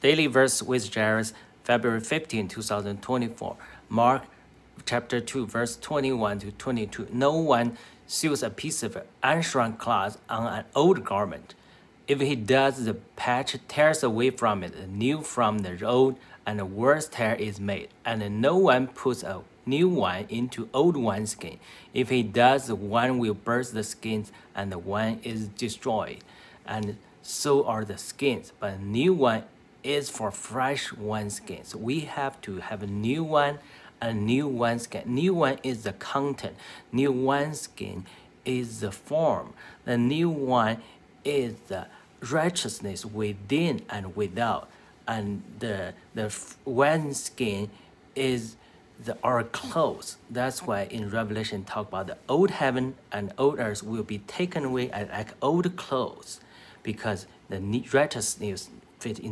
Daily verse with Jairus, February 15, 2024. Mark chapter 2, verse 21 to 22. No one sews a piece of unshrunk cloth on an old garment. If he does, the patch tears away from it, new from the old, and a worse tear is made. And no one puts a new one into old wineskin. If he does, the one will burst the skins, and the one is destroyed. And so are the skins. But a new one is for fresh wineskins. We have to have a new one, a new wineskin. New one is the content. New wineskin is the form. The new one is the righteousness within and without. And the the wineskin is the our clothes. That's why in Revelation talk about the old heaven and old earth will be taken away like old clothes, because the righteousness fit in.